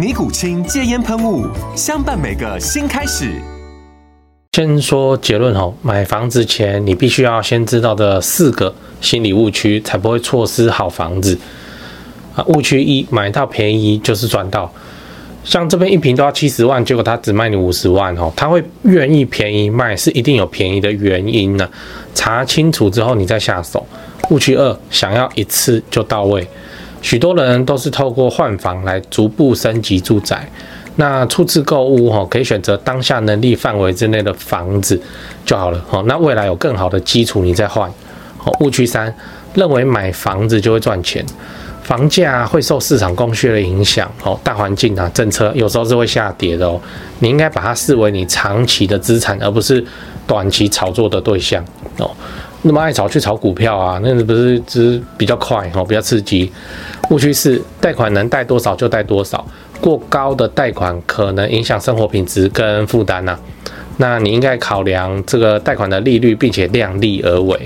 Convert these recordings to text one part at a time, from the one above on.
尼古清戒烟喷雾，相伴每个新开始。先说结论哦，买房之前你必须要先知道的四个心理误区，才不会错失好房子。啊，误区一，买到便宜就是赚到。像这边一坪都要七十万，结果他只卖你五十万哦，他会愿意便宜卖，是一定有便宜的原因呢。查清楚之后你再下手。误区二，想要一次就到位。许多人都是透过换房来逐步升级住宅，那初次购物哈，可以选择当下能力范围之内的房子就好了哈。那未来有更好的基础，你再换。好，误区三，认为买房子就会赚钱，房价会受市场供需的影响哦，大环境啊，政策有时候是会下跌的哦。你应该把它视为你长期的资产，而不是短期炒作的对象哦。那么爱炒去炒股票啊，那是不是只比较快哦，比较刺激？误区四，贷款能贷多少就贷多少，过高的贷款可能影响生活品质跟负担呐。那你应该考量这个贷款的利率，并且量力而为。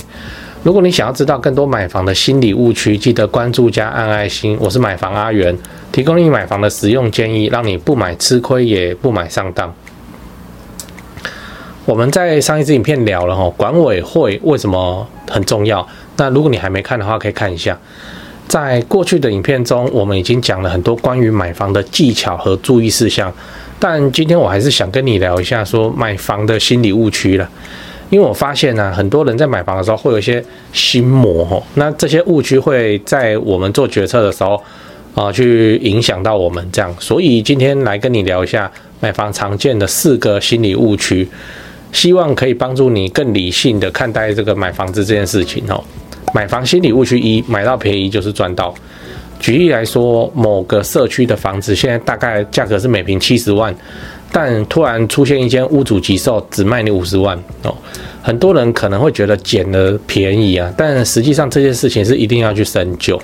如果你想要知道更多买房的心理误区，记得关注加按爱心。我是买房阿元，提供你买房的实用建议，让你不买吃亏，也不买上当。我们在上一支影片聊了哈，管委会为什么很重要？那如果你还没看的话，可以看一下。在过去的影片中，我们已经讲了很多关于买房的技巧和注意事项，但今天我还是想跟你聊一下说买房的心理误区了。因为我发现呢、很多人在买房的时候会有一些心魔哈，那这些误区会在我们做决策的时候啊，去影响到我们这样。所以今天来跟你聊一下买房常见的四个心理误区。希望可以帮助你更理性的看待这个买房子这件事情哦。买房心理误区一：买到便宜就是赚到。举例来说，某个社区的房子现在大概价格是每平七十万，但突然出现一间屋主急售，只卖你五十万哦。很多人可能会觉得捡了便宜啊，但实际上这件事情是一定要去深究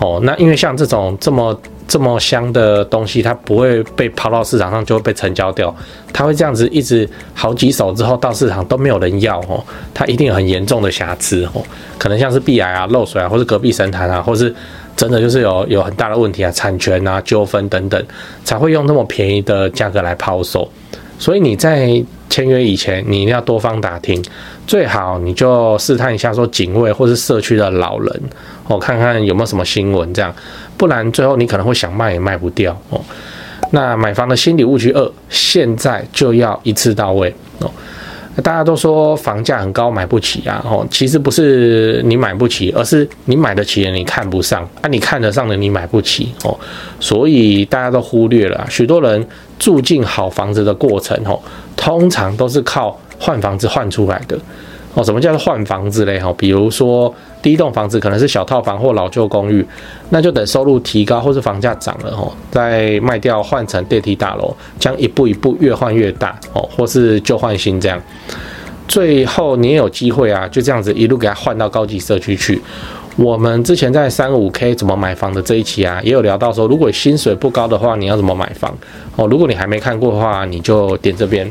哦。那因为像这种这么。这么香的东西，它不会被抛到市场上就会被成交掉，它会这样子一直好几手之后到市场都没有人要哦，它一定有很严重的瑕疵哦，可能像是壁癌啊、漏水啊，或是隔壁神坛啊，或是真的就是有有很大的问题啊、产权啊纠纷等等，才会用那么便宜的价格来抛售。所以你在签约以前，你一定要多方打听，最好你就试探一下说警卫或是社区的老人哦，看看有没有什么新闻这样。不然最后你可能会想卖也卖不掉哦。那买房的心理误区二，现在就要一次到位哦。大家都说房价很高买不起啊，哦，其实不是你买不起，而是你买得起的你看不上，啊，你看得上的你买不起哦。所以大家都忽略了，许多人住进好房子的过程哦，通常都是靠换房子换出来的。哦，什么叫做换房子嘞？哈，比如说第一栋房子可能是小套房或老旧公寓，那就等收入提高或是房价涨了，哈，再卖掉换成电梯大楼，将一步一步越换越大，哦，或是旧换新这样，最后你也有机会啊，就这样子一路给它换到高级社区去。我们之前在三五 K 怎么买房的这一期啊，也有聊到说，如果薪水不高的话，你要怎么买房？哦，如果你还没看过的话，你就点这边，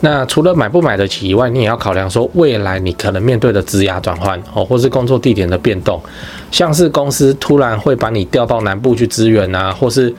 那除了买不买得起以外，你也要考量说未来你可能面对的职涯转换哦，或是工作地点的变动，像是公司突然会把你调到南部去支援啊，或是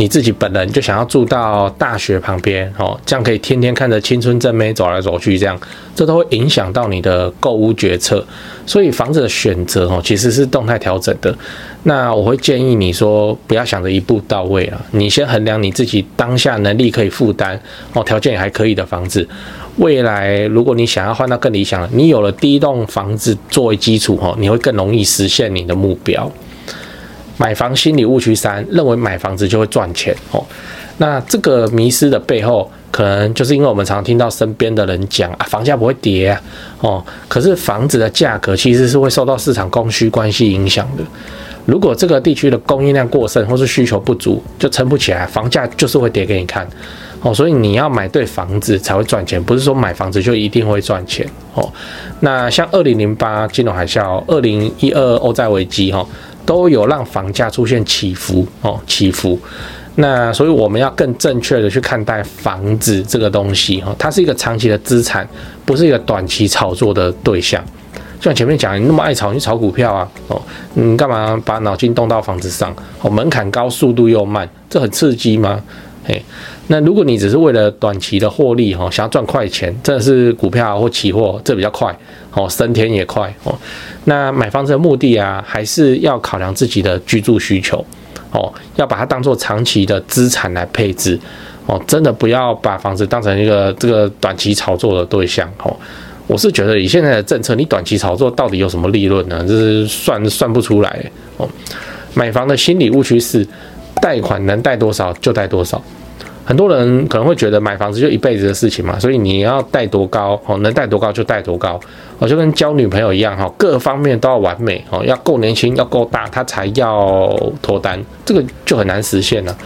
你自己本人就想要住到大学旁边哦，这样可以天天看着青春正妹走来走去，这样这都会影响到你的购物决策。所以房子的选择哦，其实是动态调整的。那我会建议你说，不要想着一步到位啊，你先衡量你自己当下能力可以负担哦，条件也还可以的房子。未来如果你想要换到更理想，你有了第一栋房子作为基础哦，你会更容易实现你的目标。买房心理误区三，认为买房子就会赚钱哦。那这个迷失的背后，可能就是因为我们常听到身边的人讲啊，房价不会跌啊，哦。可是房子的价格其实是会受到市场供需关系影响的。如果这个地区的供应量过剩，或是需求不足，就撑不起来，房价就是会跌给你看哦。所以你要买对房子才会赚钱，不是说买房子就一定会赚钱哦。那像二零零八金融海啸、二零一二欧债危机哈。都有让房价出现起伏哦，起伏。那所以我们要更正确的去看待房子这个东西哈，它是一个长期的资产，不是一个短期炒作的对象。就像前面讲，你那么爱炒，你炒股票啊哦，你干嘛把脑筋动到房子上？哦，门槛高，速度又慢，这很刺激吗？那如果你只是为了短期的获利哈，想要赚快钱，这是股票或期货，这比较快哦，升天也快哦。那买房子的目的啊，还是要考量自己的居住需求哦，要把它当做长期的资产来配置哦，真的不要把房子当成一个这个短期炒作的对象哦。我是觉得以现在的政策，你短期炒作到底有什么利润呢？这是算算不出来哦。买房的心理误区是，贷款能贷多少就贷多少。很多人可能会觉得买房子就一辈子的事情嘛，所以你要贷多高哦，能贷多高就贷多高，哦，就跟交女朋友一样哈，各方面都要完美哦，要够年轻，要够大，他才要脱单，这个就很难实现了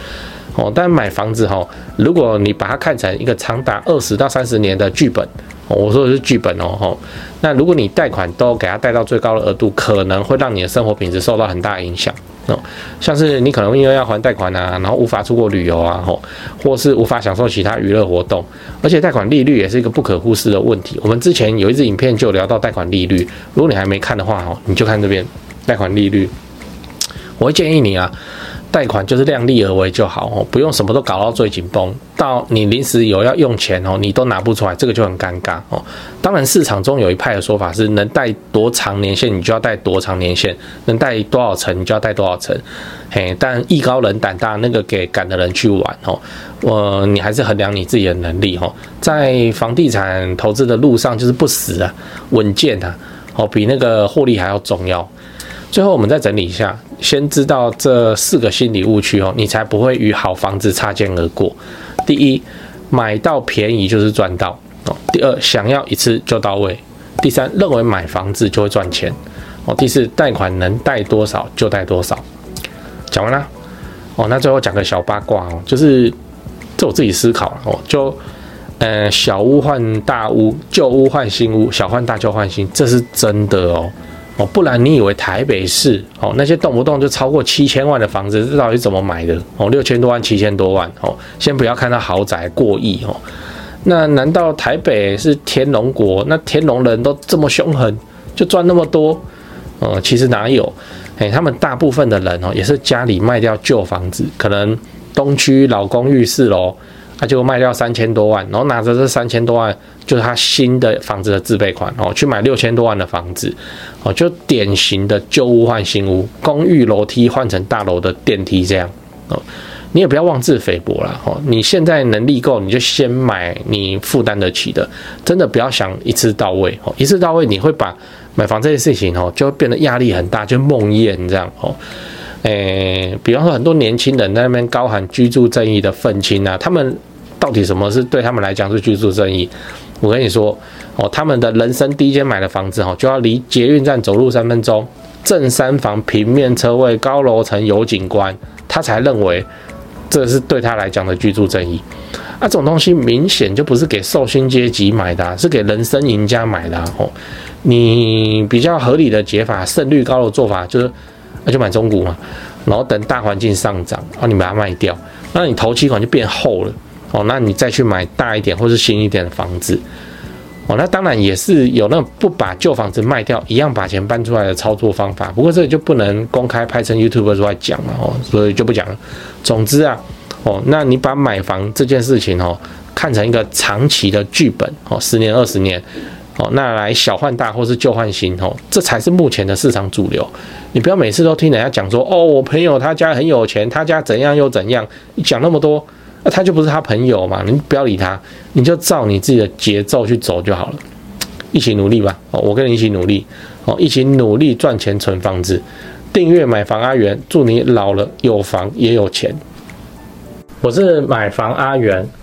哦。但买房子哈，如果你把它看成一个长达二十到三十年的剧本，我说的是剧本哦，那如果你贷款都给他贷到最高的额度，可能会让你的生活品质受到很大影响。哦，像是你可能因为要还贷款啊，然后无法出国旅游啊，吼，或是无法享受其他娱乐活动，而且贷款利率也是一个不可忽视的问题。我们之前有一支影片就聊到贷款利率，如果你还没看的话，哦，你就看这边贷款利率。我会建议你啊。贷款就是量力而为就好哦，不用什么都搞到最紧绷，到你临时有要用钱哦，你都拿不出来，这个就很尴尬哦。当然，市场中有一派的说法是，能贷多长年限，你就要贷多长年限；能贷多少层，你就要贷多少层。嘿，但艺高人胆大，那个给敢的人去玩哦。我你还是衡量你自己的能力哦，在房地产投资的路上，就是不死啊，稳健啊，哦，比那个获利还要重要。最后，我们再整理一下，先知道这四个心理误区哦，你才不会与好房子擦肩而过。第一，买到便宜就是赚到哦。第二，想要一次就到位。第三，认为买房子就会赚钱哦。第四，贷款能贷多少就贷多少。讲完了哦，那最后讲个小八卦哦，就是这我自己思考哦，就呃小屋换大屋，旧屋换新屋，小换大，旧换新，这是真的哦。哦，不然你以为台北市哦那些动不动就超过七千万的房子，这到底怎么买的？哦，六千多万、七千多万哦，先不要看到豪宅过亿哦，那难道台北是天龙国？那天龙人都这么凶狠，就赚那么多？呃，其实哪有？哎，他们大部分的人哦，也是家里卖掉旧房子，可能东区老公寓四楼。他就卖掉三千多万，然后拿着这三千多万，就是他新的房子的自备款哦，去买六千多万的房子哦，就典型的旧屋换新屋，公寓楼梯换成大楼的电梯这样哦。你也不要妄自菲薄了哦，你现在能力够，你就先买你负担得起的，真的不要想一次到位哦，一次到位你会把买房这件事情哦，就会变得压力很大，就梦魇这样哦。诶、比方说很多年轻人在那边高喊居住正义的愤青啊，他们到底什么是对他们来讲是居住正义？我跟你说哦，他们的人生第一间买的房子哦，就要离捷运站走路三分钟，正三房平面车位，高楼层有景观，他才认为这是对他来讲的居住正义。啊，这种东西明显就不是给受薪阶级买的，是给人生赢家买的哦。你比较合理的解法，胜率高的做法就是。那就买中古嘛，然后等大环境上涨，哦，你把它卖掉，那你头期款就变厚了，哦，那你再去买大一点或是新一点的房子，哦，那当然也是有那不把旧房子卖掉，一样把钱搬出来的操作方法，不过这个就不能公开拍成 YouTube 出来讲了哦，所以就不讲了。总之啊，哦，那你把买房这件事情哦看成一个长期的剧本哦，十年二十年哦，那来小换大或是旧换新哦，这才是目前的市场主流。你不要每次都听人家讲说哦，我朋友他家很有钱，他家怎样又怎样，你讲那么多，那他就不是他朋友嘛，你不要理他，你就照你自己的节奏去走就好了。一起努力吧，哦，我跟你一起努力，哦，一起努力赚钱存房子，订阅买房阿元，祝你老了有房也有钱。我是买房阿元。